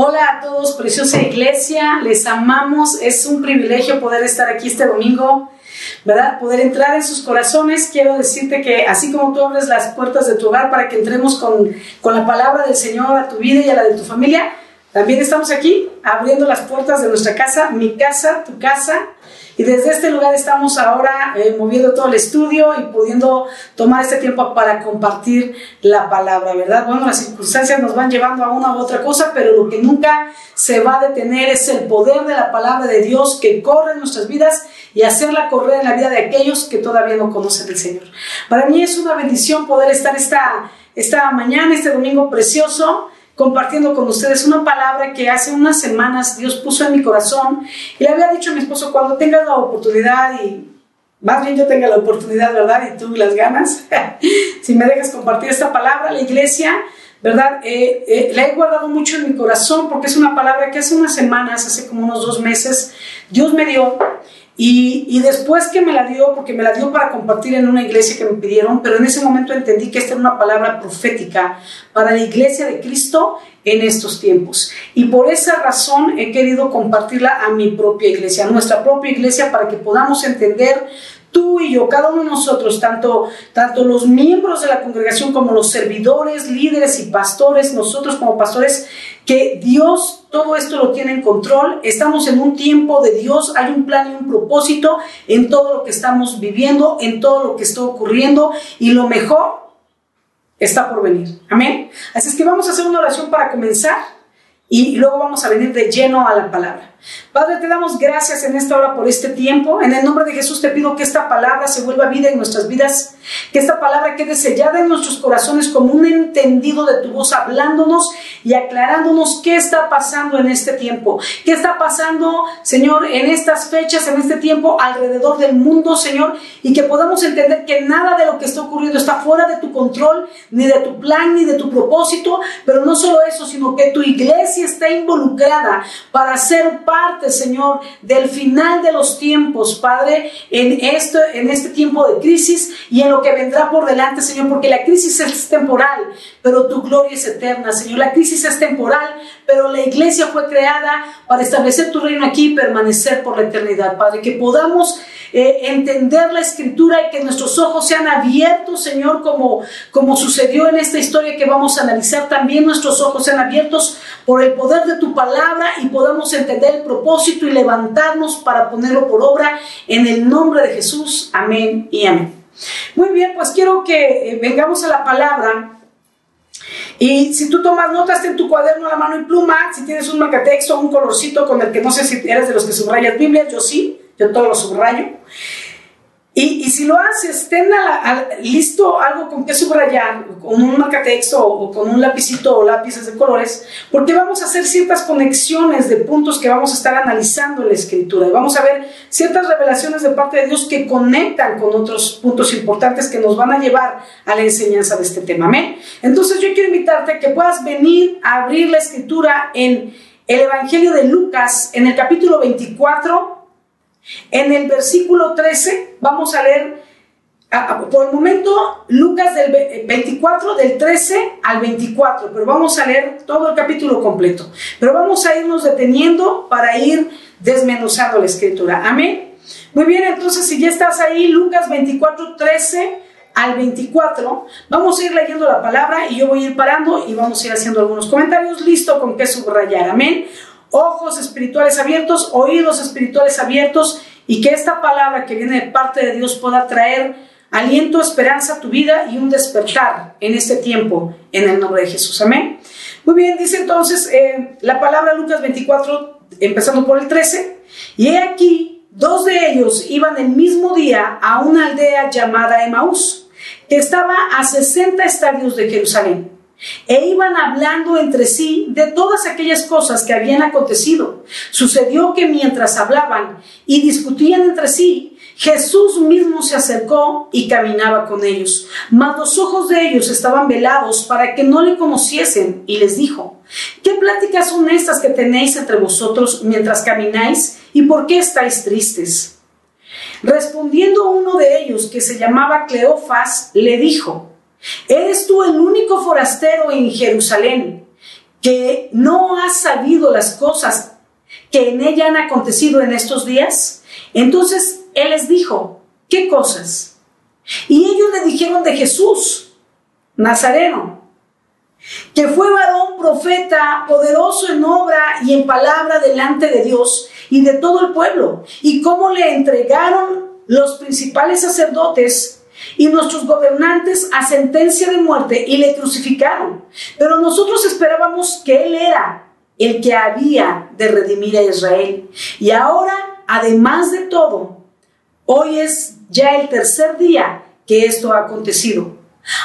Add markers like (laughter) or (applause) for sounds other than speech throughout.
Hola a todos, preciosa iglesia, les amamos, es un privilegio poder estar aquí este domingo, ¿verdad? Poder entrar en sus corazones. Quiero decirte que así como tú abres las puertas de tu hogar para que entremos con, con la palabra del Señor a tu vida y a la de tu familia, también estamos aquí abriendo las puertas de nuestra casa, mi casa, tu casa, y desde este lugar estamos ahora eh, moviendo todo el estudio y pudiendo tomar este tiempo para compartir la palabra, ¿verdad? Bueno, las circunstancias nos van llevando a una u otra cosa, pero lo que nunca se va a detener es el poder de la palabra de Dios que corre en nuestras vidas y hacerla correr en la vida de aquellos que todavía no conocen al Señor. Para mí es una bendición poder estar esta, esta mañana, este domingo precioso compartiendo con ustedes una palabra que hace unas semanas Dios puso en mi corazón y le había dicho a mi esposo, cuando tengas la oportunidad y más bien yo tenga la oportunidad, ¿verdad? Y tú las ganas, (laughs) si me dejas compartir esta palabra, la iglesia, ¿verdad? Eh, eh, la he guardado mucho en mi corazón porque es una palabra que hace unas semanas, hace como unos dos meses, Dios me dio y, después que me la dio, porque me la dio para compartir en una iglesia que me pidieron, pero en ese momento entendí que esta era una palabra profética para la iglesia de Cristo en estos tiempos. Y por esa razón he querido compartirla a mi propia iglesia, a nuestra propia iglesia, para que podamos entender tú y yo, cada uno de nosotros, tanto, tanto los miembros de la congregación como los servidores, líderes y pastores, nosotros como pastores, que Dios todo esto lo tiene en control. Estamos en un tiempo de Dios, hay un plan y un propósito en todo lo que estamos viviendo, en todo lo que está ocurriendo y lo mejor está por venir. Amén. Así es que vamos a hacer una oración para comenzar y luego vamos a venir de lleno a la palabra. Padre, te damos gracias en esta hora por este tiempo. En el nombre de Jesús te pido que esta palabra se vuelva vida en nuestras vidas, que esta palabra quede sellada en nuestros corazones como un entendido de tu voz, hablándonos y aclarándonos qué está pasando en este tiempo, qué está pasando, Señor, en estas fechas, en este tiempo, alrededor del mundo, Señor, y que podamos entender que nada de lo que está ocurriendo está fuera de tu control, ni de tu plan, ni de tu propósito, pero no solo eso, sino que tu iglesia está involucrada para ser parte, Señor, del final de los tiempos, Padre, en, esto, en este tiempo de crisis y en lo que vendrá por delante, Señor, porque la crisis es temporal, pero tu gloria es eterna, Señor. La crisis es temporal, pero la iglesia fue creada para establecer tu reino aquí y permanecer por la eternidad, Padre. Que podamos eh, entender la escritura y que nuestros ojos sean abiertos, Señor, como, como sucedió en esta historia que vamos a analizar. También nuestros ojos sean abiertos por el poder de tu palabra y podamos entender propósito y levantarnos para ponerlo por obra en el nombre de Jesús. Amén y amén. Muy bien, pues quiero que eh, vengamos a la palabra y si tú tomas notas, en tu cuaderno la mano y pluma. Si tienes un marcatexto, un colorcito con el que no sé si eres de los que subrayas Biblias, yo sí, yo todo lo subrayo. Y, si lo haces, ten listo algo con que subrayar, con un marcatexto o con un lapicito o lápices de colores, porque vamos a hacer ciertas conexiones de puntos que vamos a estar analizando en la escritura. Y vamos a ver ciertas revelaciones de parte de Dios que conectan con otros puntos importantes que nos van a llevar a la enseñanza de este tema. Amén. Entonces yo quiero invitarte a que puedas venir a abrir la escritura en el Evangelio de Lucas, en el capítulo 24 en el versículo 13 vamos a leer, por el momento, Lucas del 24, del 13 al 24, pero vamos a leer todo el capítulo completo. Pero vamos a irnos deteniendo para ir desmenuzando la escritura. Amén. Muy bien, entonces si ya estás ahí, Lucas 24, 13 al 24, vamos a ir leyendo la palabra y yo voy a ir parando y vamos a ir haciendo algunos comentarios. Listo con qué subrayar. Amén ojos espirituales abiertos, oídos espirituales abiertos y que esta palabra que viene de parte de Dios pueda traer aliento, esperanza a tu vida y un despertar en este tiempo en el nombre de Jesús. Amén. Muy bien, dice entonces eh, la palabra Lucas 24, empezando por el 13, y he aquí, dos de ellos iban el mismo día a una aldea llamada Emaús, que estaba a 60 estadios de Jerusalén e iban hablando entre sí de todas aquellas cosas que habían acontecido. Sucedió que mientras hablaban y discutían entre sí, Jesús mismo se acercó y caminaba con ellos, mas los ojos de ellos estaban velados para que no le conociesen, y les dijo, ¿qué pláticas son estas que tenéis entre vosotros mientras camináis, y por qué estáis tristes? Respondiendo uno de ellos, que se llamaba Cleofas, le dijo, ¿Eres tú el único forastero en Jerusalén que no has sabido las cosas que en ella han acontecido en estos días? Entonces él les dijo, ¿qué cosas? Y ellos le dijeron de Jesús, Nazareno, que fue varón profeta, poderoso en obra y en palabra delante de Dios y de todo el pueblo, y cómo le entregaron los principales sacerdotes y nuestros gobernantes a sentencia de muerte y le crucificaron. Pero nosotros esperábamos que Él era el que había de redimir a Israel. Y ahora, además de todo, hoy es ya el tercer día que esto ha acontecido.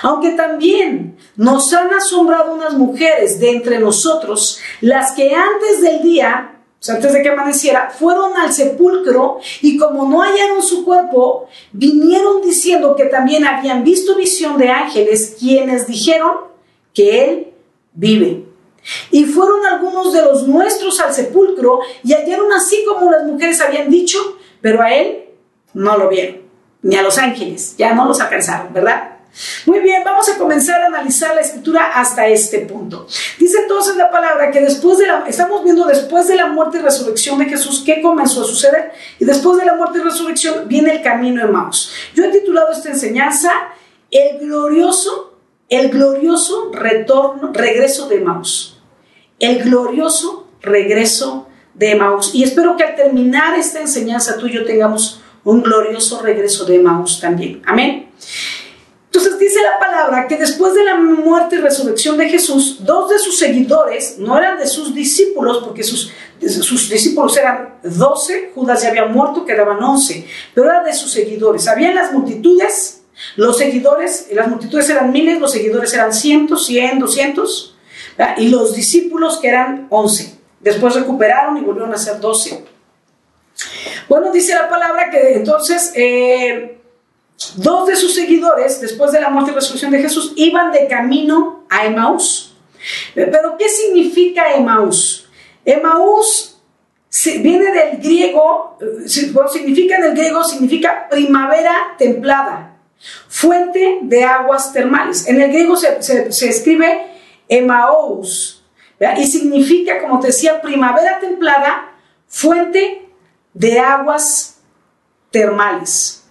Aunque también nos han asombrado unas mujeres de entre nosotros, las que antes del día antes de que amaneciera, fueron al sepulcro y como no hallaron su cuerpo, vinieron diciendo que también habían visto visión de ángeles, quienes dijeron que Él vive. Y fueron algunos de los nuestros al sepulcro y hallaron así como las mujeres habían dicho, pero a Él no lo vieron, ni a los ángeles, ya no los alcanzaron, ¿verdad? Muy bien, vamos a comenzar a analizar la escritura hasta este punto. Dice entonces la palabra que después de la, estamos viendo después de la muerte y resurrección de Jesús, ¿qué comenzó a suceder? Y después de la muerte y resurrección viene el camino de Maus. Yo he titulado esta enseñanza El glorioso, el glorioso retorno, regreso de Maus. El glorioso regreso de Maus. Y espero que al terminar esta enseñanza tú y yo tengamos un glorioso regreso de Maus también. Amén. Entonces dice la palabra que después de la muerte y resurrección de Jesús, dos de sus seguidores, no eran de sus discípulos, porque sus, sus discípulos eran doce, Judas ya había muerto, quedaban once, pero eran de sus seguidores. Habían las multitudes, los seguidores, las multitudes eran miles, los seguidores eran cientos, cien, doscientos, y los discípulos que eran once. Después recuperaron y volvieron a ser doce. Bueno, dice la palabra que entonces... Eh, Dos de sus seguidores, después de la muerte y resurrección de Jesús, iban de camino a Emaús. Pero ¿qué significa Emaús? Emaús viene del griego, eh, significa en el griego, significa primavera templada, fuente de aguas termales. En el griego se, escribe Emaús y significa, como te decía, primavera templada, fuente de aguas termales.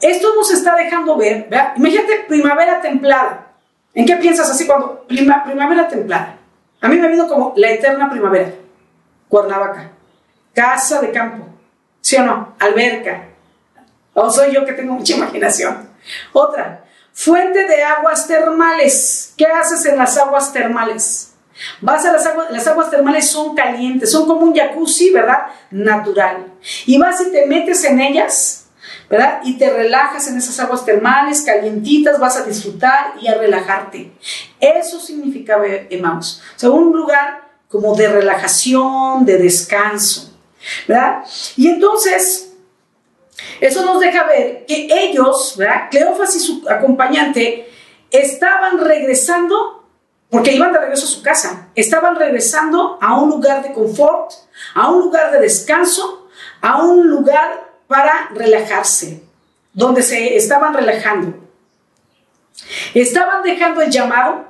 Esto nos está dejando ver, imagínate primavera templada. ¿En qué piensas así cuando primavera templada? A mí me vino como la eterna primavera. Cuernavaca, casa de campo, ¿sí o no? Alberca. O soy yo que tengo mucha imaginación. Otra, fuente de aguas termales. ¿Qué haces en las aguas termales? Vas a las aguas, las aguas termales son calientes, son como un jacuzzi, ¿verdad? Natural. Y vas y te metes en ellas ¿verdad? Y te relajas en esas aguas termales, calientitas, vas a disfrutar y a relajarte. Eso significa Emaus. O un lugar como de relajación, de descanso, ¿verdad? Y entonces, eso nos deja ver que ellos, ¿verdad? Cleofas y su acompañante estaban regresando, porque iban de regreso a su casa, estaban regresando a un lugar de confort, a un lugar de descanso, a un lugar para relajarse, donde se estaban relajando. Estaban dejando el llamado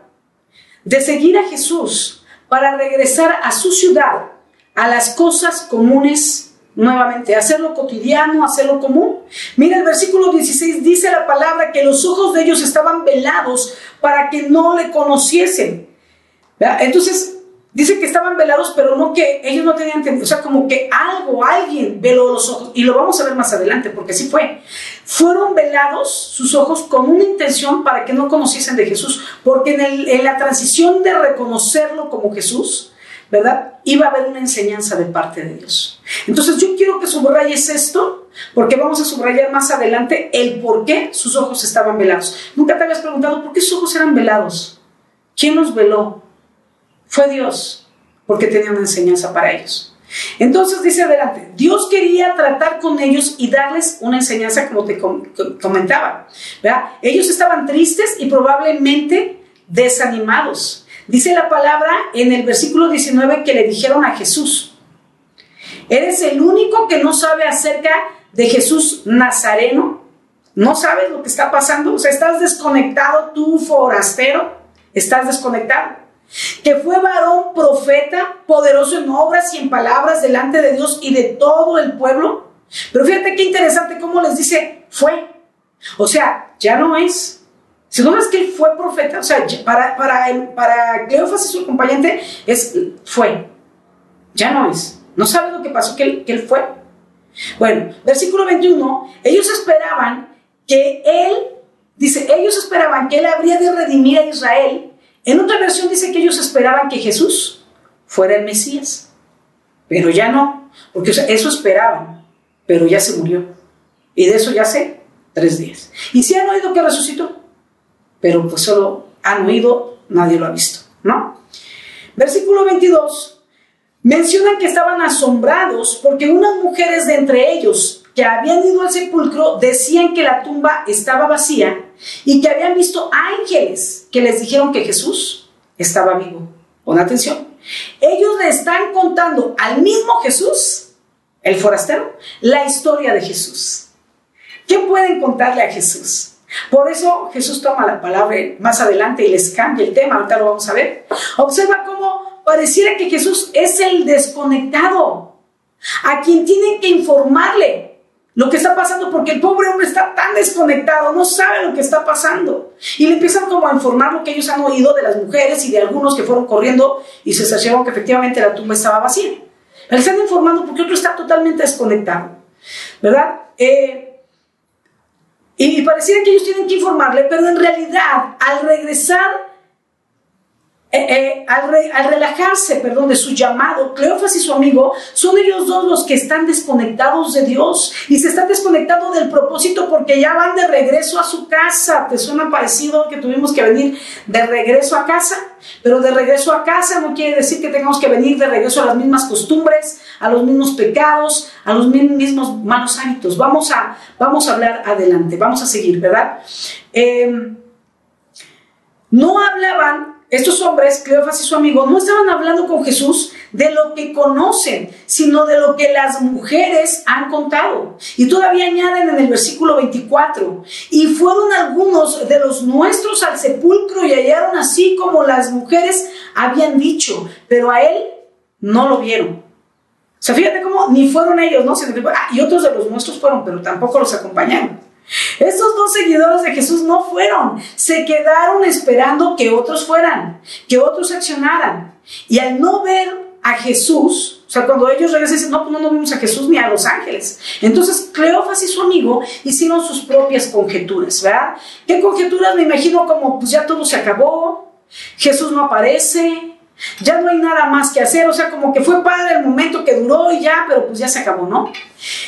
de seguir a Jesús para regresar a su ciudad, a las cosas comunes nuevamente, hacerlo cotidiano, hacerlo común. Mira el versículo 16 dice la palabra que los ojos de ellos estaban velados para que no le conociesen. Entonces, Dice que estaban velados, pero no que ellos no tenían entendido. O sea, como que algo, alguien veló los ojos. Y lo vamos a ver más adelante, porque así fue. Fueron velados sus ojos con una intención para que no conociesen de Jesús. Porque en, en la transición de reconocerlo como Jesús, ¿verdad? Iba a haber una enseñanza de parte de Dios. Entonces yo quiero que subrayes esto, porque vamos a subrayar más adelante el por qué sus ojos estaban velados. Nunca te habías preguntado por qué sus ojos eran velados. ¿Quién los veló? Fue Dios, porque tenía una enseñanza para ellos. Entonces dice adelante, Dios quería tratar con ellos y darles una enseñanza como te comentaba. Ellos estaban tristes y probablemente desanimados. Dice la palabra en el versículo 19 que le dijeron a Jesús, eres el único que no sabe acerca de Jesús Nazareno. No sabes lo que está pasando. O sea, estás desconectado, tú forastero, estás desconectado. Que fue varón profeta, poderoso en obras y en palabras delante de Dios y de todo el pueblo. Pero fíjate qué interesante cómo les dice, fue. O sea, ya no es. Si no es que él fue profeta, o sea, para, para, para Cleofas y su acompañante es fue. Ya no es. No sabe lo que pasó que él, que él fue. Bueno, versículo 21, ellos esperaban que él, dice, ellos esperaban que él habría de redimir a Israel. En otra versión dice que ellos esperaban que Jesús fuera el Mesías. Pero ya no, porque eso esperaban, pero ya se murió. Y de eso ya hace tres días. Y si han oído que resucitó, pero pues solo han oído, nadie lo ha visto, ¿no? Versículo 22 mencionan que estaban asombrados porque unas mujeres de entre ellos que habían ido al sepulcro decían que la tumba estaba vacía y que habían visto ángeles que les dijeron que Jesús estaba vivo. Pon atención. Ellos le están contando al mismo Jesús, el forastero, la historia de Jesús. ¿Qué pueden contarle a Jesús? Por eso Jesús toma la palabra más adelante y les cambia el tema, ahorita lo vamos a ver. Observa cómo pareciera que Jesús es el desconectado, a quien tienen que informarle lo que está pasando, porque el pobre hombre está tan desconectado, no sabe lo que está pasando. Y le empiezan como a informar lo que ellos han oído de las mujeres y de algunos que fueron corriendo y se cercioraron que efectivamente la tumba estaba vacía. Le están informando porque otro está totalmente desconectado, ¿verdad? Eh, y, pareciera que ellos tienen que informarle, pero en realidad, al regresar eh, eh, al, relajarse, perdón, de su llamado, Cleofas y su amigo, son ellos dos los que están desconectados de Dios y se están desconectando del propósito porque ya van de regreso a su casa. ¿Te suena parecido que tuvimos que venir de regreso a casa? Pero de regreso a casa no quiere decir que tengamos que venir de regreso a las mismas costumbres, a los mismos pecados, a los mismos malos hábitos. Vamos a, vamos a hablar adelante, vamos a seguir, ¿verdad? Eh, no hablaban estos hombres, Cleofas y su amigo, no estaban hablando con Jesús de lo que conocen, sino de lo que las mujeres han contado. Y todavía añaden en el versículo 24, y fueron algunos de los nuestros al sepulcro y hallaron así como las mujeres habían dicho, pero a él no lo vieron. O sea, fíjate cómo ni fueron ellos, ¿no? Ah, y otros de los nuestros fueron, pero tampoco los acompañaron. Estos dos seguidores de Jesús no fueron, se quedaron esperando que otros fueran, que otros accionaran. Y al no ver a Jesús, o sea, cuando ellos regresan, dicen, no, pues no, vimos a Jesús ni a los ángeles. Entonces, Cleofas y su amigo hicieron sus propias conjeturas, ¿verdad? ¿Qué conjeturas? Me imagino como, pues ya todo se acabó, Jesús no aparece, ya no hay nada más que hacer, o sea, como que fue padre el momento que duró y ya, pero pues ya se acabó, ¿no?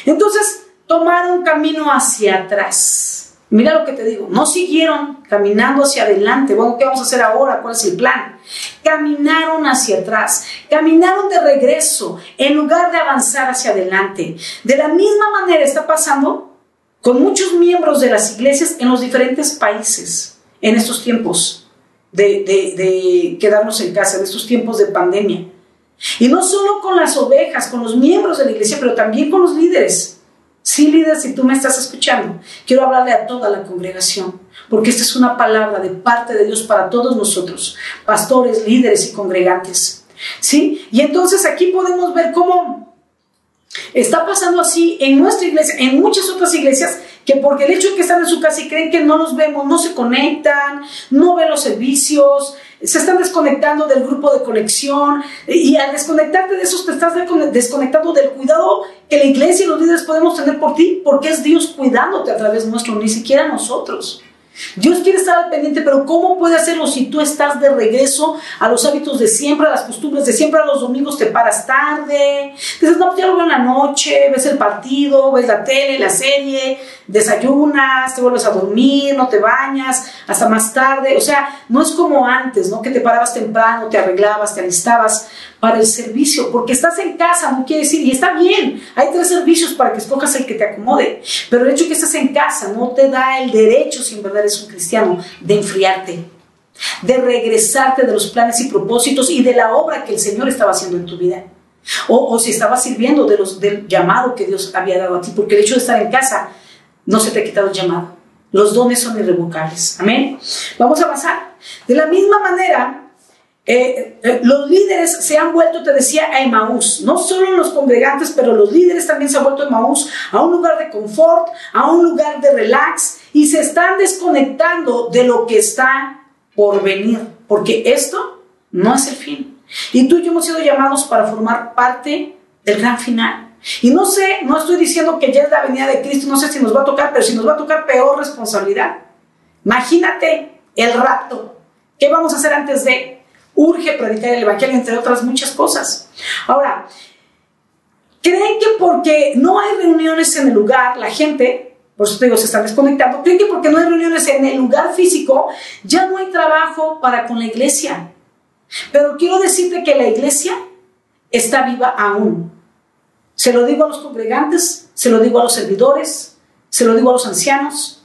Entonces, tomaron camino hacia atrás. Mira lo que te digo, no siguieron caminando hacia adelante. Bueno, ¿qué vamos a hacer ahora? ¿Cuál es el plan? Caminaron hacia atrás, caminaron de regreso en lugar de avanzar hacia adelante. De la misma manera está pasando con muchos miembros de las iglesias en los diferentes países en estos tiempos de, de quedarnos en casa, en estos tiempos de pandemia. Y no solo con las ovejas, con los miembros de la iglesia, pero también con los líderes. Sí, líder, si tú me estás escuchando, quiero hablarle a toda la congregación, porque esta es una palabra de parte de Dios para todos nosotros, pastores, líderes y congregantes. ¿Sí? Y entonces aquí podemos ver cómo está pasando así en nuestra iglesia, en muchas otras iglesias, que porque el hecho de que están en su casa y creen que no los vemos, no se conectan, no ven los servicios, se están desconectando del grupo de conexión y al desconectarte de esos te estás desconectando del cuidado que la iglesia y los líderes podemos tener por ti, porque es Dios cuidándote a través nuestro, ni siquiera nosotros. Dios quiere estar al pendiente, pero ¿cómo puede hacerlo si tú estás de regreso a los hábitos de siempre, a las costumbres de siempre? A los domingos te paras tarde, dices, no, pues ya lo veo en la noche, ves el partido, ves la tele, la serie, desayunas, te vuelves a dormir, no te bañas, hasta más tarde. O sea, no es como antes, ¿no? Que te parabas temprano, te arreglabas, te alistabas para el servicio, porque estás en casa, no quiere decir, y está bien, hay tres servicios para que escojas el que te acomode, pero el hecho de que estás en casa no te da el derecho, si en verdad eres un cristiano, de enfriarte, de regresarte de los planes y propósitos y de la obra que el Señor estaba haciendo en tu vida. O, si estabas sirviendo de los, del llamado que Dios había dado a ti, porque el hecho de estar en casa no se te ha quitado el llamado. Los dones son irrevocables. Amén. Vamos a avanzar. De la misma manera, eh, eh, los líderes se han vuelto, te decía, a Emaús. No solo los congregantes, pero los líderes también se han vuelto a Emaús, a un lugar de confort, a un lugar de relax, y se están desconectando de lo que está por venir, porque esto no es el fin. Y tú y yo hemos sido llamados para formar parte del gran final. Y no sé, no estoy diciendo que ya es la venida de Cristo, no sé si nos va a tocar, pero si nos va a tocar peor responsabilidad. Imagínate el rapto. ¿Qué vamos a hacer antes de? Urge predicar el Evangelio, entre otras muchas cosas. Ahora, ¿creen que porque no hay reuniones en el lugar, la gente, por eso te digo, se están desconectando, creen que porque no hay reuniones en el lugar físico, ya no hay trabajo para con la iglesia? Pero quiero decirte que la iglesia está viva aún. Se lo digo a los congregantes, se lo digo a los servidores, se lo digo a los ancianos,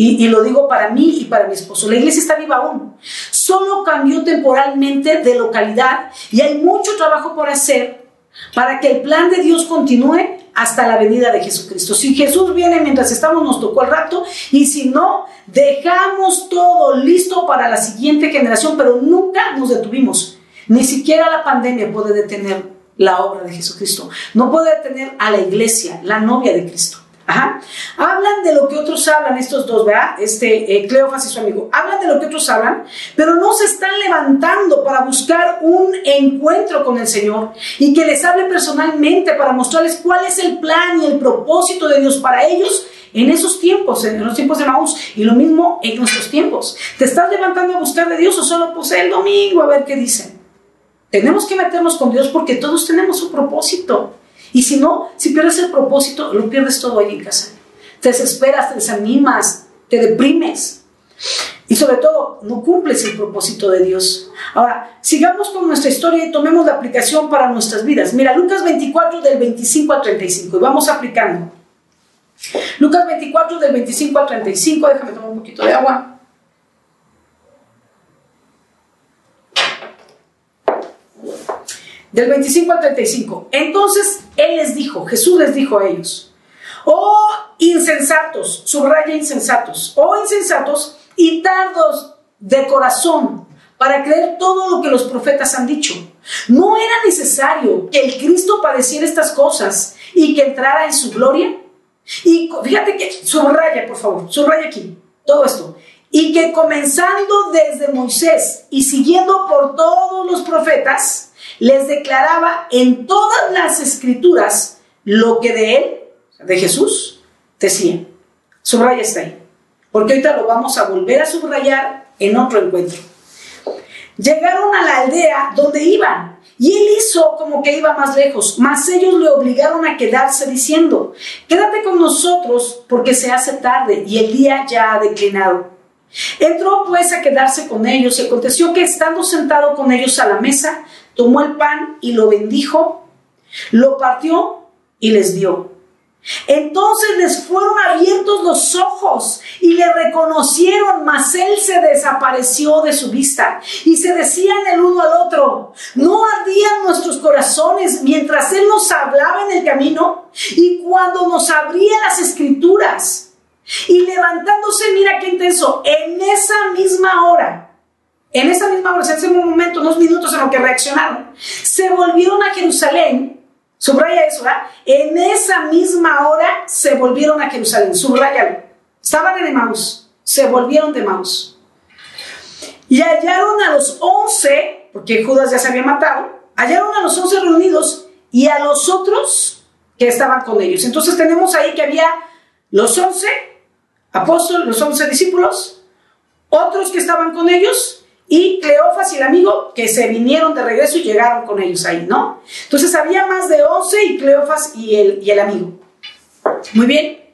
y, lo digo para mí y para mi esposo. La iglesia está viva aún. Solo cambió temporalmente de localidad y hay mucho trabajo por hacer para que el plan de Dios continúe hasta la venida de Jesucristo. Si Jesús viene mientras estamos, nos tocó el rato, y si no, dejamos todo listo para la siguiente generación, pero nunca nos detuvimos. Ni siquiera la pandemia puede detener la obra de Jesucristo. No puede detener a la iglesia, la novia de Cristo. Ajá. Hablan de lo que otros hablan, estos dos, ¿verdad? Este, eh, Cleofas y su amigo. Hablan de lo que otros hablan, pero no se están levantando para buscar un encuentro con el Señor y que les hable personalmente para mostrarles cuál es el plan y el propósito de Dios para ellos en esos tiempos, en los tiempos de Maús, y lo mismo en nuestros tiempos. ¿Te estás levantando a buscar de Dios o solo pues el domingo a ver qué dicen? Tenemos que meternos con Dios porque todos tenemos un propósito. Y si no, si pierdes el propósito, lo pierdes todo ahí en casa. Te desesperas, te desanimas, te deprimes. Y sobre todo, no cumples el propósito de Dios. Ahora, sigamos con nuestra historia y tomemos la aplicación para nuestras vidas. Mira, Lucas 24 del 25 al 35 y vamos aplicando. Lucas 24 del 25 al 35, déjame tomar un poquito de agua. Del 25 al 35. Entonces Él les dijo, Jesús les dijo a ellos, oh insensatos, subraya insensatos, oh insensatos y tardos de corazón para creer todo lo que los profetas han dicho. ¿No era necesario que el Cristo padeciera estas cosas y que entrara en su gloria? Y fíjate que, subraya por favor, subraya aquí todo esto. Y que comenzando desde Moisés y siguiendo por todos los profetas, les declaraba en todas las escrituras lo que de él, de Jesús, decía. Subraya está ahí. Porque ahorita lo vamos a volver a subrayar en otro encuentro. Llegaron a la aldea donde iban y él hizo como que iba más lejos, mas ellos le obligaron a quedarse diciendo, quédate con nosotros porque se hace tarde y el día ya ha declinado. Entró pues a quedarse con ellos y aconteció que estando sentado con ellos a la mesa, tomó el pan y lo bendijo, lo partió y les dio. Entonces les fueron abiertos los ojos y le reconocieron, mas él se desapareció de su vista. Y se decían el uno al otro, no ardían nuestros corazones mientras él nos hablaba en el camino y cuando nos abría las escrituras. Y levantándose, mira qué intenso, en esa misma hora en esa misma hora, en ese momento, unos minutos en los que reaccionaron, se volvieron a Jerusalén, subraya eso, ¿verdad? En esa misma hora se volvieron a Jerusalén, subrayalo. Estaban en Emaús, se volvieron de. Y hallaron a los once, porque Judas ya se había matado, hallaron a los once reunidos y a los otros que estaban con ellos. Entonces tenemos ahí que había los once apóstoles, los once discípulos, otros que estaban con ellos y Cleofas y el amigo que se vinieron de regreso y llegaron con ellos ahí, ¿no? Entonces había más de 11 y Cleofas y el, y el amigo. Muy bien.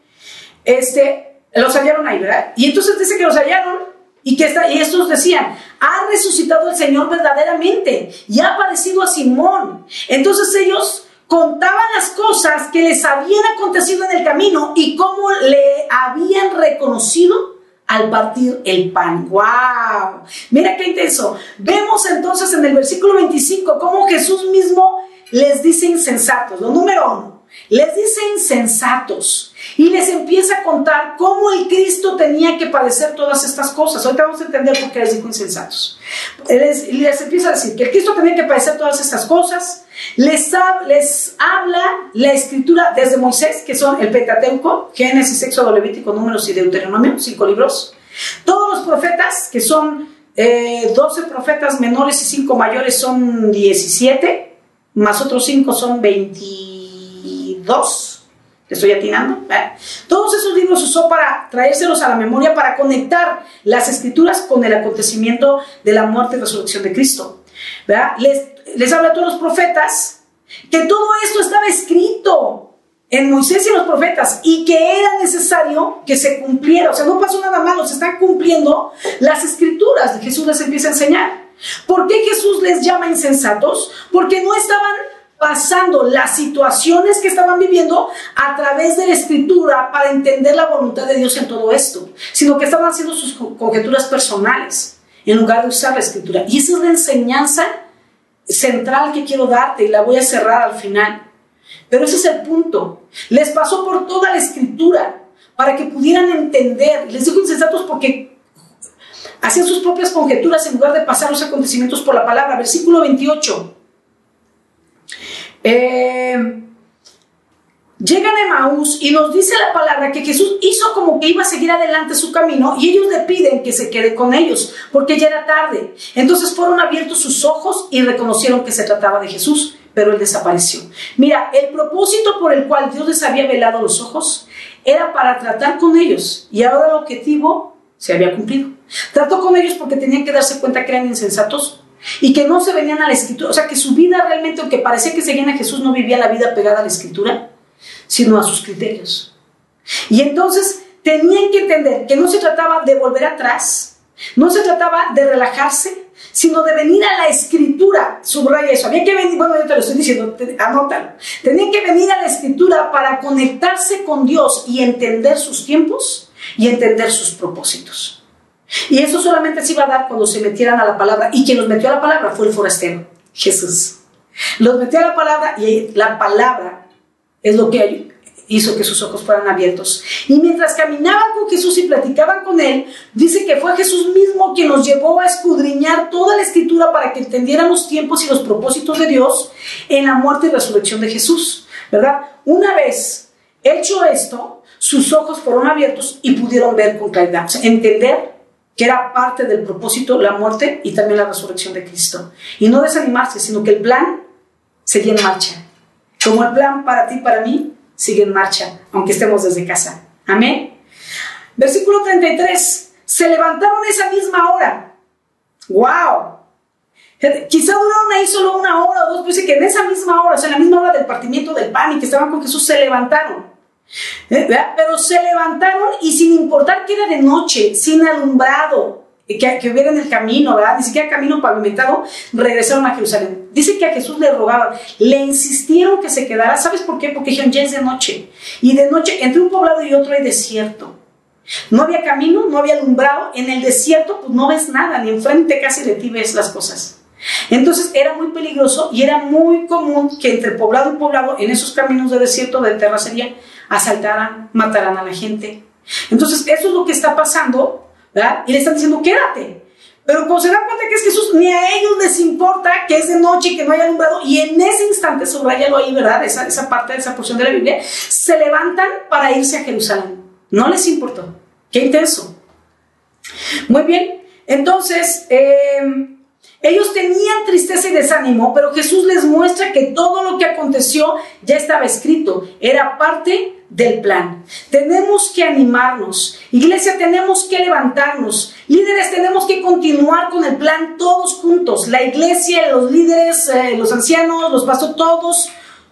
Este, los hallaron ahí, ¿verdad? Y entonces dice que los hallaron y que está, y estos decían, ha resucitado el Señor verdaderamente y ha aparecido a Simón. Entonces ellos contaban las cosas que les habían acontecido en el camino y cómo le habían reconocido al partir el pan. ¡Wow! Mira qué intenso. Vemos entonces en el versículo 25 cómo Jesús mismo les dice insensatos. Lo número uno, les dice insensatos y les empieza a contar cómo el Cristo tenía que padecer todas estas cosas. Ahorita vamos a entender por qué les dijo insensatos. Les, empieza a decir que el Cristo tenía que padecer todas estas cosas. Les, les habla la escritura desde Moisés, que son el Pentateuco, Génesis, Éxodo, Levítico, Números y Deuteronomio, cinco libros. Todos los profetas, que son eh, 12 profetas menores y 5 mayores, son 17, más otros 5 son 22 estoy atinando. Todos esos libros usó para traérselos a la memoria, para conectar las escrituras con el acontecimiento de la muerte y resurrección de Cristo. Les, les habla a todos los profetas que todo esto estaba escrito en Moisés y los profetas y que era necesario que se cumpliera. O sea, no pasó nada malo, se están cumpliendo las escrituras. Jesús les empieza a enseñar. ¿Por qué Jesús les llama insensatos? Porque no estaban pasando las situaciones que estaban viviendo a través de la escritura para entender la voluntad de Dios en todo esto, sino que estaban haciendo sus conjeturas personales en lugar de usar la escritura. Y esa es la enseñanza central que quiero darte y la voy a cerrar al final. Pero ese es el punto. Les pasó por toda la escritura para que pudieran entender. Les digo insensatos porque hacían sus propias conjeturas en lugar de pasar los acontecimientos por la palabra. Versículo 28. Eh, llegan a Emaús y nos dice la palabra que Jesús hizo como que iba a seguir adelante su camino y ellos le piden que se quede con ellos porque ya era tarde. Entonces fueron abiertos sus ojos y reconocieron que se trataba de Jesús, pero él desapareció. Mira, el propósito por el cual Dios les había velado los ojos era para tratar con ellos y ahora el objetivo se había cumplido. Trató con ellos porque tenían que darse cuenta que eran insensatos, y que no se venían a la escritura, o sea, que su vida realmente, aunque parecía que seguían a Jesús, no vivía la vida pegada a la escritura, sino a sus criterios. Y entonces tenían que entender que no se trataba de volver atrás, no se trataba de relajarse, sino de venir a la escritura. Subraya eso. Había que venir, bueno, yo te lo estoy diciendo, anótalo. Tenían que venir a la escritura para conectarse con Dios y entender sus tiempos y entender sus propósitos. Y eso solamente se iba a dar cuando se metieran a la palabra. Y quien los metió a la palabra fue el forastero, Jesús. Los metió a la palabra y la palabra es lo que hizo que sus ojos fueran abiertos. Y mientras caminaban con Jesús y platicaban con él, dice que fue Jesús mismo quien nos llevó a escudriñar toda la escritura para que entendieran los tiempos y los propósitos de Dios en la muerte y resurrección de Jesús. ¿Verdad? Una vez hecho esto, sus ojos fueron abiertos y pudieron ver con claridad, entender que era parte del propósito, la muerte y también la resurrección de Cristo. Y no desanimarse, sino que el plan sigue en marcha. Como el plan para ti, para mí, sigue en marcha, aunque estemos desde casa. Amén. Versículo 33. Se levantaron esa misma hora. ¡Wow! Quizá duraron ahí solo una hora o dos, pero dice que en esa misma hora, o sea, en la misma hora del partimiento del pan y que estaban con Jesús, se levantaron. ¿Eh? Pero se levantaron y sin importar que era de noche, sin alumbrado, que, que hubiera en el camino, ¿verdad? Ni siquiera camino pavimentado, regresaron a Jerusalén. Dice que a Jesús le rogaban, le insistieron que se quedara. ¿Sabes por qué? Porque dijeron, ya es de noche. Y de noche, entre un poblado y otro hay desierto. No había camino, no había alumbrado. En el desierto, pues no ves nada, ni enfrente casi de ti ves las cosas. Entonces era muy peligroso y era muy común que entre poblado y poblado, en esos caminos de desierto, de terracería, asaltaran, mataran a la gente. Entonces, eso es lo que está pasando, ¿verdad? Y le están diciendo, quédate. Pero cuando se dan cuenta que es Jesús, ni a ellos les importa que es de noche y que no haya alumbrado, y en ese instante, subrayalo ahí, ¿verdad? Esa, esa parte esa porción de la Biblia, se levantan para irse a Jerusalén. No les importó. Qué intenso. Muy bien, entonces, eh, ellos tenían tristeza y desánimo, pero Jesús les muestra que todo lo que aconteció ya estaba escrito, era parte del plan. Tenemos que animarnos, iglesia, tenemos que levantarnos, líderes, tenemos que continuar con el plan todos juntos, la iglesia, los líderes, eh, los ancianos, los pastores, todos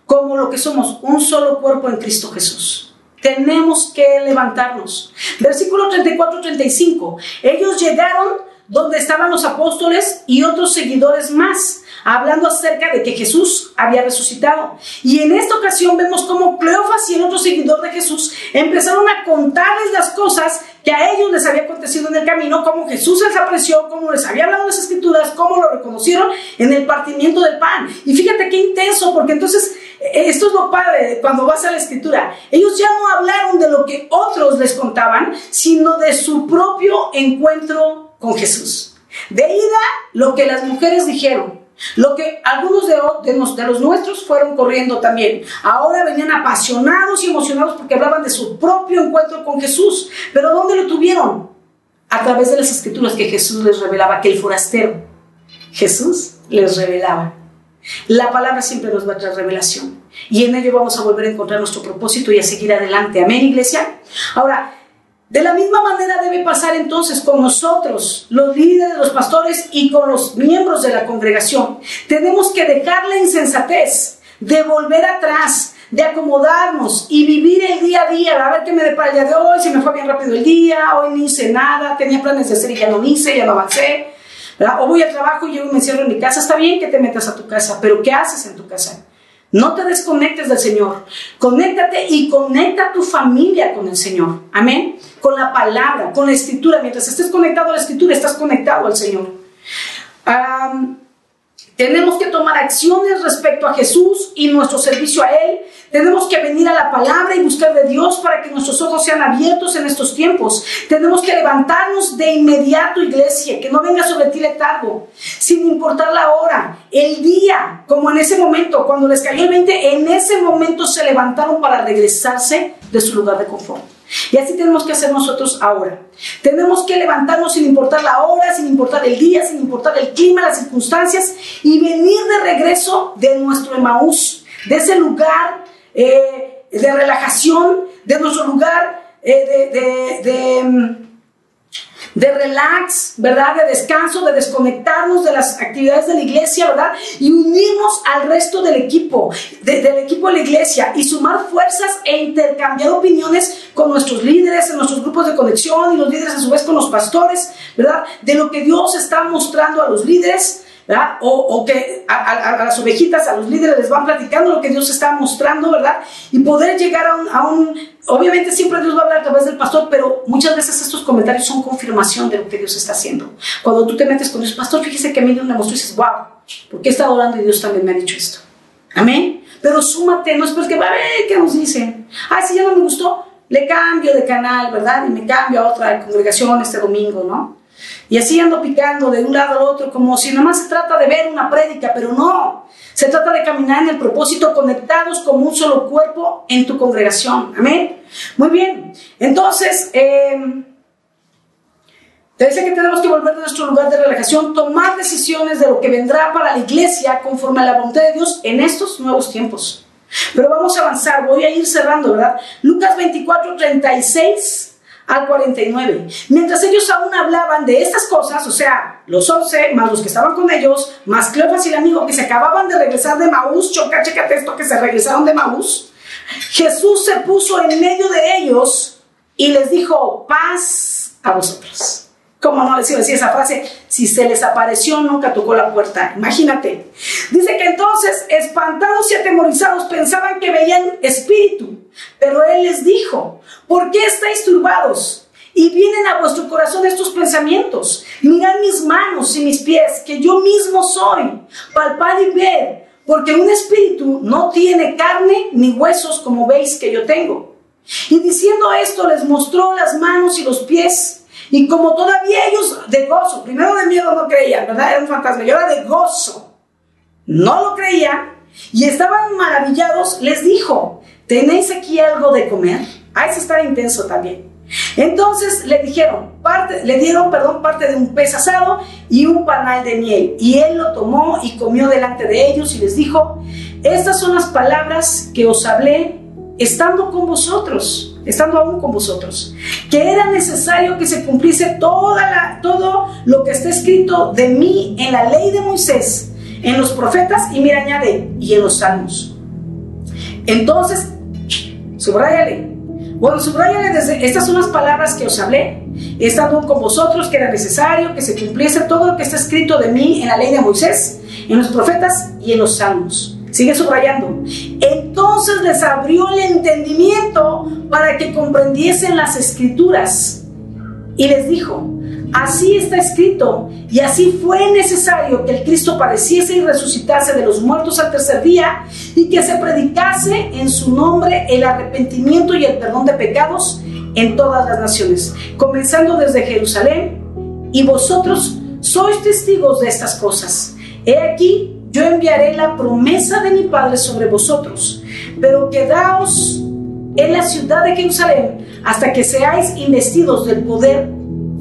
como lo que somos, un solo cuerpo en Cristo Jesús. Tenemos que levantarnos. Versículo 34-35. Ellos llegaron donde estaban los apóstoles y otros seguidores más, hablando acerca de que Jesús había resucitado. Y en esta ocasión vemos cómo Cleofas y el otro seguidor de Jesús empezaron a contarles las cosas que a ellos les había acontecido en el camino, cómo Jesús les apreció, cómo les había hablado las escrituras, cómo lo reconocieron en el partimiento del pan. Y fíjate qué intenso, porque entonces esto es lo padre cuando vas a la escritura. Ellos ya no hablaron de lo que otros les contaban, sino de su propio encuentro con Jesús. De ida, lo que las mujeres dijeron, lo que algunos de, los nuestros fueron corriendo también. Ahora venían apasionados y emocionados porque hablaban de su propio encuentro con Jesús. Pero ¿dónde lo tuvieron? A través de las escrituras que Jesús les revelaba, que el forastero, Jesús les revelaba. La palabra siempre nos va a traer revelación. Y en ello vamos a volver a encontrar nuestro propósito y a seguir adelante. Amén, iglesia. Ahora, de la misma manera debe pasar entonces con nosotros, los líderes, los pastores y con los miembros de la congregación. Tenemos que dejar la insensatez, de volver atrás, de acomodarnos y vivir el día a día, a ver qué me depara el día de hoy, si me fue bien rápido el día, hoy no hice nada, tenía planes de hacer y ya no hice, ya no avancé. O voy al trabajo y yo me encierro en mi casa. Está bien que te metas a tu casa, pero ¿qué haces en tu casa? No te desconectes del Señor. Conéctate y conecta tu familia con el Señor. Amén. Con la palabra, con la escritura. Mientras estés conectado a la escritura, estás conectado al Señor. Tenemos que tomar acciones respecto a Jesús y nuestro servicio a Él. Tenemos que venir a la palabra y buscar de Dios para que nuestros ojos sean abiertos en estos tiempos. Tenemos que levantarnos de inmediato, iglesia, que no venga sobre ti letargo, sin importar la hora, el día, como en ese momento, cuando les cayó el 20, en ese momento se levantaron para regresarse de su lugar de confort. Y así tenemos que hacer nosotros ahora. Tenemos que levantarnos sin importar la hora, sin importar el día, sin importar el clima, las circunstancias, y venir de regreso de nuestro Emaús, de ese lugar eh, de relajación, de nuestro lugar eh, de, mm, de, relax, ¿verdad? De descanso, de desconectarnos de las actividades de la iglesia, ¿verdad? Y unirnos al resto del equipo, del equipo de la iglesia y sumar fuerzas e intercambiar opiniones con nuestros líderes, en nuestros grupos de conexión y los líderes a su vez con los pastores, ¿verdad? De lo que Dios está mostrando a los líderes O, que a, las ovejitas, a los líderes les van platicando lo que Dios está mostrando, ¿verdad? Y poder llegar a un, obviamente siempre Dios va a hablar a través del pastor, pero muchas veces estos comentarios son confirmación de lo que Dios está haciendo. Cuando tú te metes con Dios, pastor, fíjese que a mí Dios me mostró y dices, wow, porque he estado orando y Dios también me ha dicho esto. Amén. Pero súmate, no es porque va a ver qué nos dicen. Ay, si ya no me gustó, le cambio de canal, ¿verdad? Y me cambio a otra congregación este domingo, ¿no? Y así ando picando de un lado al otro, como si nada más se trata de ver una prédica, pero no. Se trata de caminar en el propósito conectados como un solo cuerpo en tu congregación. Amén. Muy bien. Entonces, eh, te dice que tenemos que volver de nuestro lugar de relajación, tomar decisiones de lo que vendrá para la iglesia conforme a la voluntad de Dios en estos nuevos tiempos. Pero vamos a avanzar, voy a ir cerrando, ¿verdad? Lucas 24, 36 al 49. Mientras ellos aún hablaban de estas cosas, o sea, los once, más los que estaban con ellos, más Cleofas y el amigo que se acababan de regresar de Maús, choca, chécate esto, que se regresaron de Maús, Jesús se puso en medio de ellos y les dijo, paz a vosotros. ¿Cómo no les iba a decir esa frase? Si se les apareció, nunca tocó la puerta. Imagínate. Dice que entonces, espantados y atemorizados, pensaban que veían espíritu. Pero Él les dijo, ¿por qué estáis turbados? Y vienen a vuestro corazón estos pensamientos. Mirad mis manos y mis pies, que yo mismo soy. Palpad y ved, porque un espíritu no tiene carne ni huesos como veis que yo tengo. Y diciendo esto, les mostró las manos y los pies. Y como todavía ellos de gozo, primero de miedo no creían, ¿verdad? Era un fantasma, y ahora de gozo no lo creían y estaban maravillados, les dijo, ¿tenéis aquí algo de comer? Ah, eso estaba intenso también. Entonces le dijeron, parte, le dieron, perdón, parte de un pez asado y un panal de miel. Y él lo tomó y comió delante de ellos y les dijo, estas son las palabras que os hablé estando con vosotros estando aún con vosotros, que era necesario que se cumpliese toda la, todo lo que está escrito de mí en la ley de Moisés, en los profetas y mira añade, y en los salmos. Entonces, subrayale. Bueno, subrayale desde, estas son las palabras que os hablé, estando con vosotros, que era necesario que se cumpliese todo lo que está escrito de mí en la ley de Moisés, en los profetas y en los salmos. Sigue subrayando. Entonces les abrió el entendimiento para que comprendiesen las escrituras. Y les dijo, Así está escrito, y así fue necesario que el Cristo padeciese y resucitase de los muertos al tercer día, y que se predicase en su nombre el arrepentimiento y el perdón de pecados en todas las naciones, comenzando desde Jerusalén, y vosotros sois testigos de estas cosas. He aquí, yo enviaré la promesa de mi Padre sobre vosotros, pero quedaos en la ciudad de Jerusalén hasta que seáis investidos del poder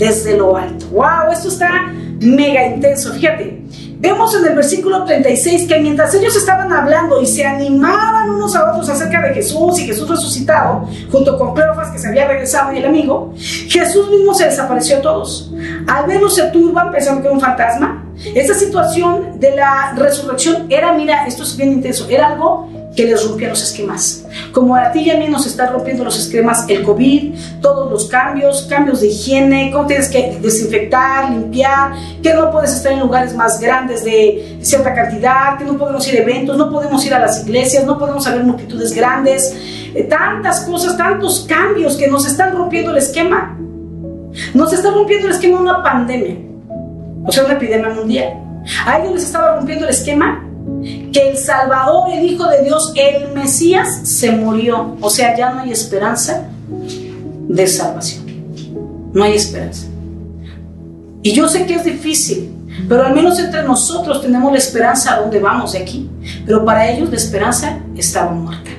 desde lo alto. ¡Wow! Esto está mega intenso. Fíjate, vemos en el versículo 36 que mientras ellos estaban hablando y se animaban unos a otros acerca de Jesús y Jesús resucitado, junto con Cleofas que se había regresado y el amigo, Jesús mismo se desapareció a todos. Al menos se turban pensando que era un fantasma. Esta situación de la resurrección era, mira, esto es bien intenso, era algo que les rompía los esquemas. Como a ti y a mí nos está rompiendo los esquemas el COVID, todos los cambios, cambios de higiene, cómo tienes que desinfectar, limpiar, que no puedes estar en lugares más grandes de cierta cantidad, que no podemos ir a eventos, no podemos ir a las iglesias, no podemos haber multitudes grandes, eh, tantas cosas, tantos cambios que nos están rompiendo el esquema. Nos está rompiendo el esquema una pandemia, o sea, una epidemia mundial. A ellos les estaba rompiendo el esquema que el Salvador, el Hijo de Dios, el Mesías, se murió. O sea, ya no hay esperanza de salvación. No hay esperanza. Y yo sé que es difícil, pero al menos entre nosotros tenemos la esperanza a dónde vamos de aquí. Pero para ellos la esperanza estaba muerta.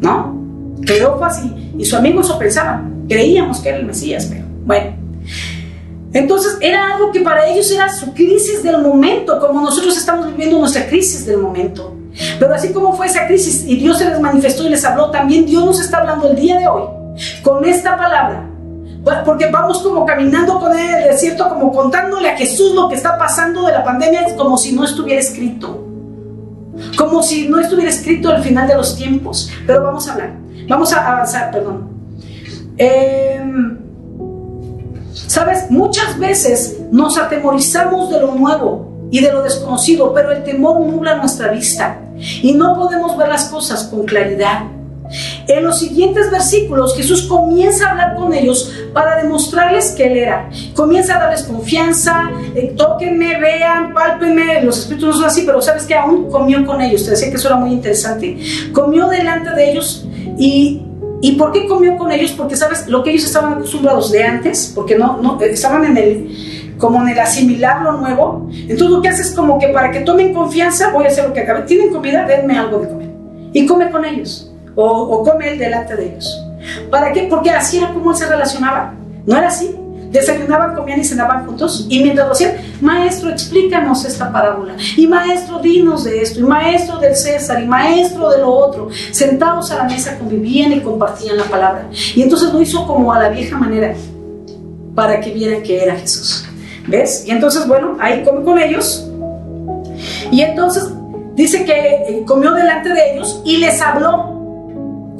¿No? Cleopas y, y su amigo eso pensaban. Creíamos que era el Mesías, pero bueno. Entonces era algo que para ellos era su crisis del momento, como nosotros estamos viviendo nuestra crisis del momento. Pero así como fue esa crisis y Dios se les manifestó y les habló, también Dios nos está hablando el día de hoy con esta palabra. Porque vamos como caminando con él en el desierto, como contándole a Jesús lo que está pasando de la pandemia, como si no estuviera escrito. Como si no estuviera escrito el final de los tiempos. Pero vamos a hablar, vamos a avanzar, perdón. Eh, Sabes, muchas veces nos atemorizamos de lo nuevo y de lo desconocido, pero el temor nubla nuestra vista y no podemos ver las cosas con claridad. En los siguientes versículos Jesús comienza a hablar con ellos para demostrarles que Él era. Comienza a darles confianza, eh, tóquenme, vean, pálpenme, los espíritus no son así, pero sabes que aún comió con ellos. Te decía que eso era muy interesante. Comió delante de ellos y ¿Y por qué comió con ellos? Porque, ¿sabes? Lo que ellos estaban acostumbrados de antes, porque no, no estaban en el, como en el asimilar lo nuevo. Entonces lo que haces es como que para que tomen confianza, voy a hacer lo que acabe. Tienen comida, denme algo de comer. Y come con ellos. O, o come él delante de ellos. ¿Para qué? Porque así era como él se relacionaba. ¿No era así? Desayunaban, comían y cenaban juntos. Y mientras lo hacían, maestro, explícanos esta parábola. Y maestro, dinos de esto. Y maestro del César. Y maestro de lo otro. Sentados a la mesa convivían y compartían la palabra. Y entonces lo hizo como a la vieja manera, para que vieran que era Jesús. ¿Ves? Y entonces, bueno, ahí come con ellos. Y entonces dice que eh, comió delante de ellos y les habló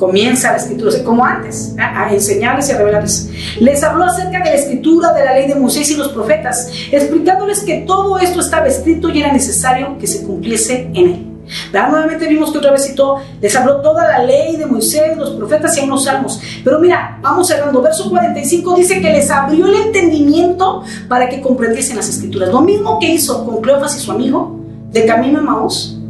comienza la escritura, como antes, a, enseñarles y a revelarles. Les habló acerca de la escritura, de la ley de Moisés y los profetas, explicándoles que todo esto estaba escrito y era necesario que se cumpliese en él. Nuevamente vimos que otra vez citó, les habló toda la ley de Moisés, los profetas y aún los salmos. Pero mira, vamos cerrando. Verso 45 dice que les abrió el entendimiento para que comprendiesen las escrituras. Lo mismo que hizo con Cleofas y su amigo de camino a Maús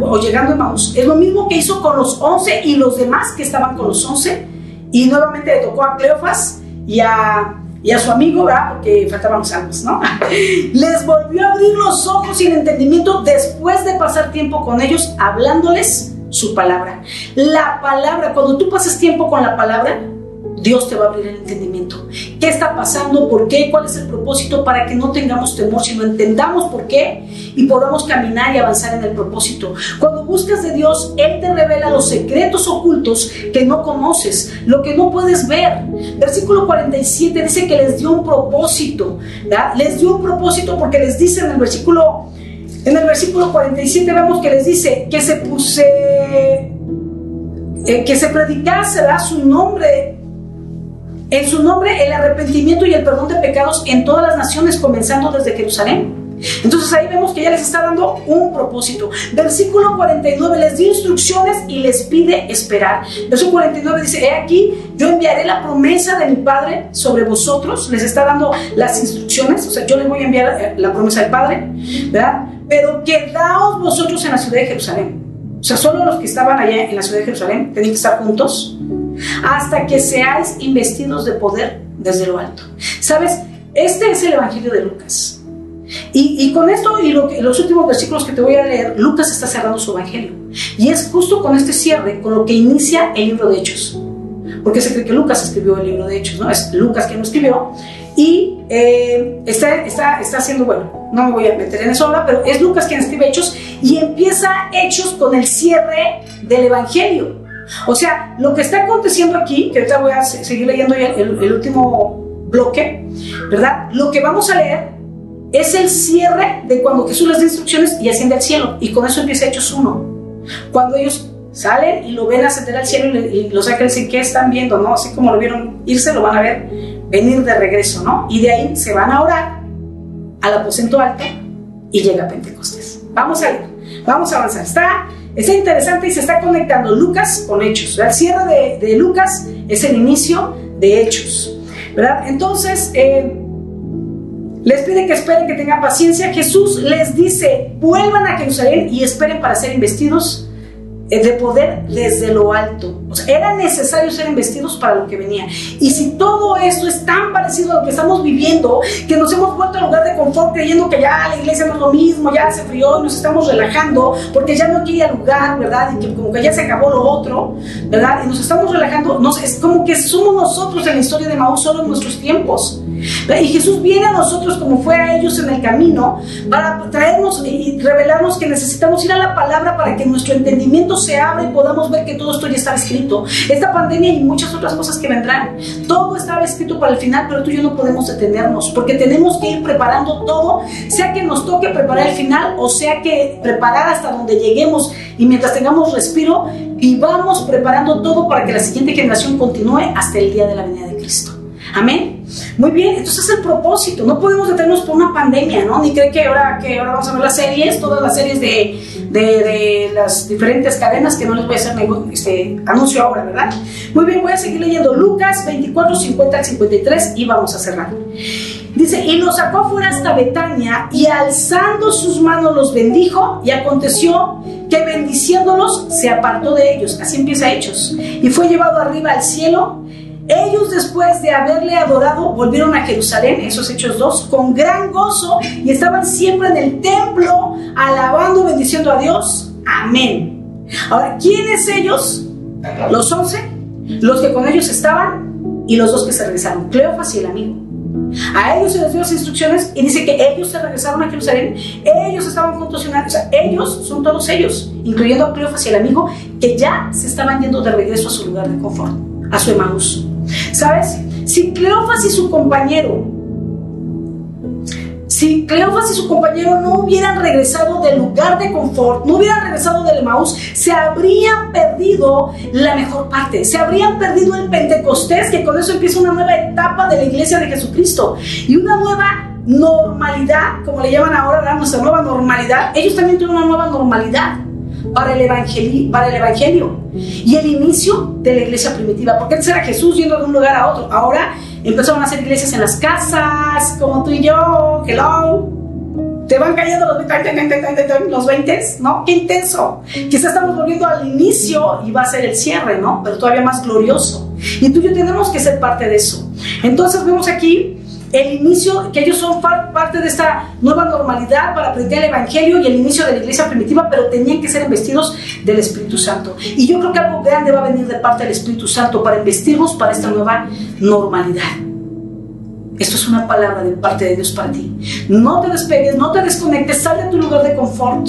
o llegando a Maús. Es lo mismo que hizo con los once y los demás que estaban con los once. Y nuevamente le tocó a Cleofas y a, y a su amigo, ¿verdad? Porque faltaban los almas, ¿no? (laughs) Les volvió a abrir los ojos y el entendimiento después de pasar tiempo con ellos hablándoles su palabra. La palabra, cuando tú pasas tiempo con la palabra, Dios te va a abrir el entendimiento. ¿Qué está pasando? ¿Por qué? ¿Cuál es el propósito? Para que no tengamos temor, sino entendamos por qué y podamos caminar y avanzar en el propósito. Cuando buscas de Dios, Él te revela los secretos ocultos que no conoces, lo que no puedes ver. Versículo 47 dice que les dio un propósito. Les dio un propósito porque les dice en el versículo, en el versículo 47 vemos que les dice que se puse... Eh, que se predicase su nombre en su nombre el arrepentimiento y el perdón de pecados en todas las naciones, comenzando desde Jerusalén. Entonces ahí vemos que ya les está dando un propósito. Versículo 49 les dio instrucciones y les pide esperar. Versículo 49 dice, he aquí, yo enviaré la promesa de mi Padre sobre vosotros. Les está dando las instrucciones, o sea, yo les voy a enviar eh, la promesa del Padre, ¿verdad? Pero quedaos vosotros en la ciudad de Jerusalén. O sea, solo los que estaban allá en la ciudad de Jerusalén tenían que estar juntos hasta que seáis investidos de poder desde lo alto. ¿Sabes? Este es el Evangelio de Lucas. Y, con esto y los últimos versículos que te voy a leer, Lucas está cerrando su Evangelio. Y es justo con este cierre con lo que inicia el libro de Hechos. Porque se cree que Lucas escribió el libro de Hechos, ¿no? Es Lucas quien lo escribió. Y eh, está, está, está haciendo, bueno, no me voy a meter en eso ahora, pero es Lucas quien escribe Hechos y empieza Hechos con el cierre del Evangelio. O sea, lo que está aconteciendo aquí, que ahorita voy a seguir leyendo el último bloque, ¿verdad? Lo que vamos a leer es el cierre de cuando Jesús les da instrucciones y asciende al cielo. Y con eso empieza Hechos 1. Cuando ellos salen y lo ven ascender al cielo y, los ángeles dicen, ¿qué están viendo? ¿no? Así como lo vieron irse, lo van a ver venir de regreso, ¿no? Y de ahí se van a orar al aposento alto y llega Pentecostés. Vamos a ir, vamos a avanzar. Está, está interesante y se está conectando Lucas con Hechos. El cierre de, Lucas es el inicio de Hechos, ¿verdad? Entonces, eh, les pide que esperen, que tengan paciencia. Jesús les dice, vuelvan a Jerusalén y esperen para ser investidos de poder desde lo alto. O sea, era necesario ser investidos para lo que venía. Y si todo esto es tan parecido a lo que estamos viviendo, que nos hemos vuelto a lugar de confort creyendo que ya la iglesia no es lo mismo, ya se frió nos estamos relajando porque ya no quiere lugar, ¿verdad? Y que como que ya se acabó lo otro, ¿verdad? Y nos estamos relajando, nos, es como que somos nosotros en la historia de Maús solo en nuestros tiempos. Y Jesús viene a nosotros como fue a ellos en el camino para traernos y revelarnos que necesitamos ir a la palabra para que nuestro entendimiento se abra y podamos ver que todo esto ya está escrito. Esta pandemia y muchas otras cosas que vendrán, todo estaba escrito para el final, pero tú y yo no podemos detenernos porque tenemos que ir preparando todo, sea que nos toque preparar el final o sea que preparar hasta donde lleguemos y mientras tengamos respiro, vivamos preparando todo para que la siguiente generación continúe hasta el día de la venida de Cristo. Amén. Muy bien, entonces es el propósito. No podemos detenernos por una pandemia, ¿no? Ni cree que ahora, que ahora vamos a ver las series, todas las series de, de, las diferentes cadenas que no les voy a hacer este anuncio ahora, ¿verdad? Muy bien, voy a seguir leyendo Lucas 24, 50 al 53 y vamos a cerrar. Dice, y los sacó fuera hasta Betania y alzando sus manos los bendijo y aconteció que bendiciéndolos se apartó de ellos. Así empieza Hechos. Y fue llevado arriba al cielo ellos después de haberle adorado volvieron a Jerusalén, esos hechos dos, con gran gozo y estaban siempre en el templo alabando, bendiciendo a Dios. Amén. Ahora, ¿quiénes ellos? Los once, los que con ellos estaban y los dos que se regresaron, Cleofas y el amigo. A ellos se les dio las instrucciones y dice que ellos se regresaron a Jerusalén, ellos estaban juntos en. O sea, ellos son todos ellos, incluyendo a Cleofas y el amigo, que ya se estaban yendo de regreso a su lugar de confort, a su Emaús. ¿Sabes? Si Cleofas y su compañero, si Cleofas y su compañero no hubieran regresado del lugar de confort, no hubieran regresado del Maús, se habrían perdido la mejor parte, se habrían perdido el Pentecostés, que con eso empieza una nueva etapa de la iglesia de Jesucristo y una nueva normalidad, como le llaman ahora, nuestra nueva normalidad. Ellos también tienen una nueva normalidad para el, evangelio, para el Evangelio y el inicio de la iglesia primitiva. Porque antes era Jesús yendo de un lugar a otro. Ahora empezaron a hacer iglesias en las casas, como tú y yo. Hello. Te van cayendo los, los 20, ¿no? Qué intenso. Quizás estamos volviendo al inicio y va a ser el cierre, ¿no? Pero todavía más glorioso. Y tú y yo tenemos que ser parte de eso. Entonces vemos aquí el inicio, que ellos son parte de esta nueva normalidad para predicar el Evangelio y el inicio de la iglesia primitiva, pero tenían que ser investidos del Espíritu Santo. Y yo creo que algo grande va a venir de parte del Espíritu Santo para investirnos para esta nueva normalidad. Esto es una palabra de parte de Dios para ti. No te despegues, no te desconectes, sal de tu lugar de confort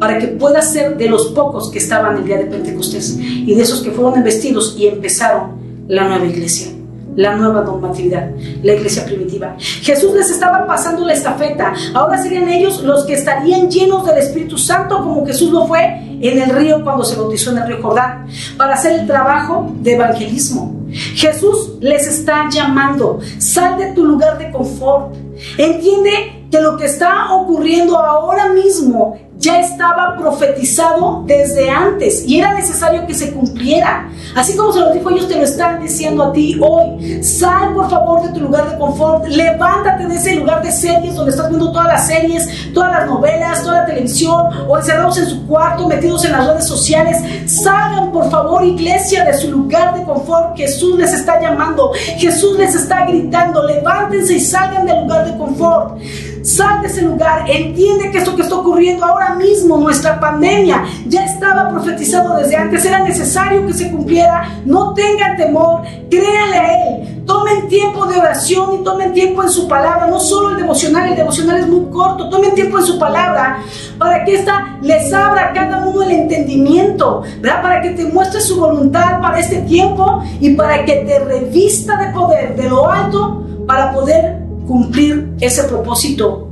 para que puedas ser de los pocos que estaban el día de Pentecostés y de esos que fueron investidos y empezaron la nueva iglesia la nueva normatividad, la iglesia primitiva. Jesús les estaba pasando la estafeta. Ahora serían ellos los que estarían llenos del Espíritu Santo, como Jesús lo fue en el río cuando se bautizó en el río Jordán, para hacer el trabajo de evangelismo. Jesús les está llamando, sal de tu lugar de confort. Entiende que lo que está ocurriendo ahora mismo ya estaba profetizado desde antes y era necesario que se cumpliera. Así como se lo dijo ellos, te lo están diciendo a ti hoy. Sal por favor de tu lugar de confort, levántate de ese lugar de series donde estás viendo todas las series, todas las novelas, toda la televisión o encerrados en su cuarto, metidos en las redes sociales. Salgan por favor, iglesia, de su lugar de confort. Jesús les está llamando, Jesús les está gritando, levántense y salgan del lugar de confort. Sal de ese lugar, entiende que esto que está ocurriendo ahora mismo, nuestra pandemia, ya estaba profetizado desde antes, era necesario que se cumpliera. No tengan temor, créanle a Él. Tomen tiempo de oración y tomen tiempo en su palabra, no solo el devocional, el devocional es muy corto, tomen tiempo en su palabra para que ésta les abra a cada uno el entendimiento, ¿verdad? Para que te muestre su voluntad para este tiempo y para que te revista de poder de lo alto para poder cumplir ese propósito.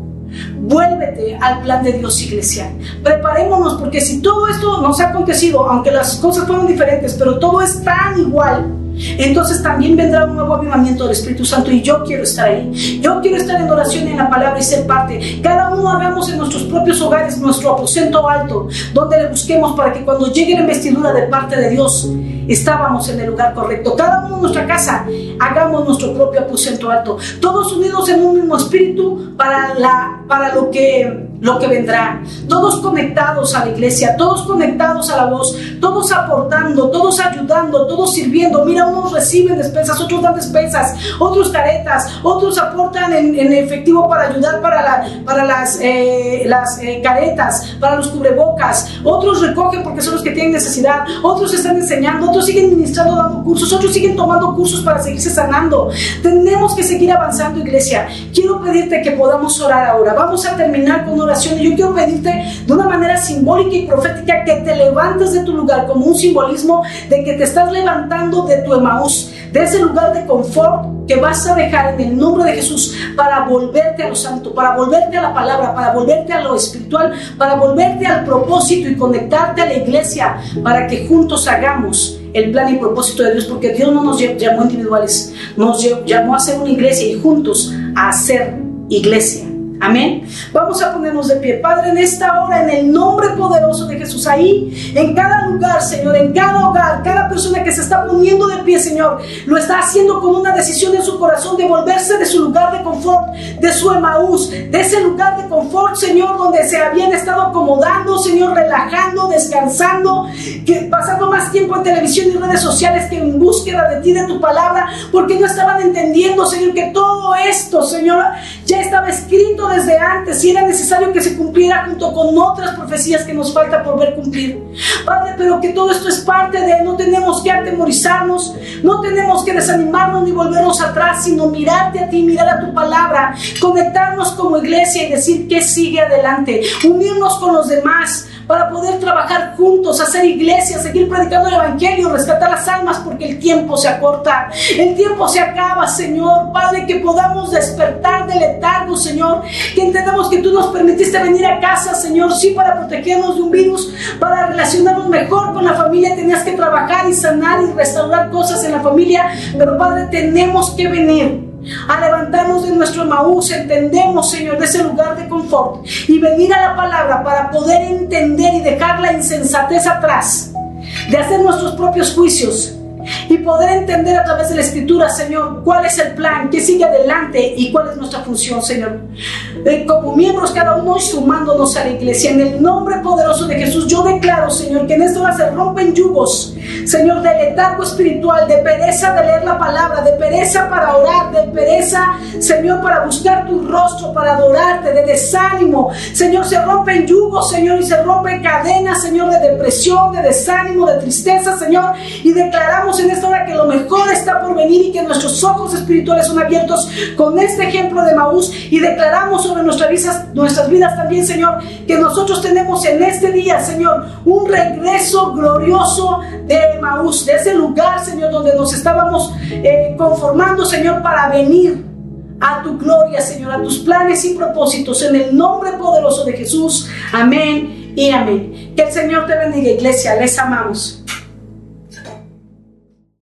Vuélvete al plan de Dios, iglesia. Preparémonos porque si todo esto nos ha acontecido, aunque las cosas fueron diferentes, pero todo es tan igual, entonces también vendrá un nuevo avivamiento del Espíritu Santo y yo quiero estar ahí. Yo quiero estar en oración y en la palabra y ser parte. Cada uno hagamos en nuestros propios hogares nuestro aposento alto, donde le busquemos para que cuando llegue la investidura de parte de Dios, estábamos en el lugar correcto. Cada uno en nuestra casa, hagamos nuestro propio aposento alto. Todos unidos en un mismo espíritu para, la, para lo que lo que vendrá. Todos conectados a la iglesia, todos conectados a la voz, todos aportando, todos ayudando, todos sirviendo. Mira, unos reciben despensas, otros dan despensas, otros caretas, otros aportan en, efectivo para ayudar para, para las, eh, las eh, caretas, para los cubrebocas, otros recogen porque son los que tienen necesidad, otros están enseñando, otros siguen ministrando, dando cursos, otros siguen tomando cursos para seguirse sanando. Tenemos que seguir avanzando, iglesia. Quiero pedirte que podamos orar ahora. Vamos a terminar con una y yo quiero pedirte de una manera simbólica y profética que te levantes de tu lugar como un simbolismo de que te estás levantando de tu Emaús, de ese lugar de confort que vas a dejar en el nombre de Jesús para volverte a lo santo, para volverte a la palabra, para volverte a lo espiritual, para volverte al propósito y conectarte a la iglesia para que juntos hagamos el plan y propósito de Dios, porque Dios no nos llamó individuales, nos llamó a ser una iglesia y juntos a hacer iglesia. Amén. Vamos a ponernos de pie. Padre, en esta hora, en el nombre poderoso de Jesús, ahí, en cada lugar, Señor, en cada hogar, cada persona que se está poniendo de pie, Señor, lo está haciendo con una decisión en su corazón de volverse de su lugar de confort, de su Emaús, de ese lugar de confort, Señor, donde se habían estado acomodando, Señor, relajando, descansando, que pasando más tiempo en televisión y redes sociales que en búsqueda de ti, de tu palabra, porque no estaban entendiendo, Señor, que todo esto, Señor, ya estaba escrito desde antes y era necesario que se cumpliera junto con otras profecías que nos falta por ver cumplir. Padre, pero que todo esto es parte de, no tenemos que atemorizarnos, no tenemos que desanimarnos ni volvernos atrás, sino mirarte a ti, mirar a tu palabra, conectarnos como iglesia y decir que sigue adelante, unirnos con los demás para poder trabajar juntos, hacer iglesia, seguir predicando el Evangelio, rescatar las almas, porque el tiempo se acorta, el tiempo se acaba, Señor. Padre, que podamos despertar del letargo, Señor, que entendamos que tú nos permitiste venir a casa, Señor, sí, para protegernos de un virus, para relacionarnos mejor con la familia, tenías que trabajar y sanar y restaurar cosas en la familia, pero Padre, tenemos que venir a levantarnos de nuestro Maús, entendemos, Señor, de ese lugar de confort y venir a la palabra para poder entender y dejar la insensatez atrás, de hacer nuestros propios juicios y poder entender a través de la escritura, Señor, cuál es el plan, qué sigue adelante y cuál es nuestra función, Señor. Eh, como miembros, cada uno sumándonos a la iglesia, en el nombre poderoso de Jesús, yo declaro, Señor, que en esto se rompen yugos, Señor, de letargo espiritual, de pereza de leer la palabra, de pereza para orar, de pereza, Señor, para buscar tu rostro, para adorarte, de desánimo. Señor, se rompen yugos, Señor, y se rompen cadenas, Señor, de depresión, de desánimo, de tristeza, Señor, y declaramos en esta hora que lo mejor está por venir y que nuestros ojos espirituales son abiertos con este ejemplo de Maús y declaramos sobre nuestras vidas, nuestras vidas también, Señor, que nosotros tenemos en este día, Señor, un regreso glorioso de Maús, de ese lugar, Señor, donde nos estábamos eh, conformando, Señor, para venir a tu gloria, Señor, a tus planes y propósitos, en el nombre poderoso de Jesús. Amén y amén. Que el Señor te bendiga, iglesia. Les amamos.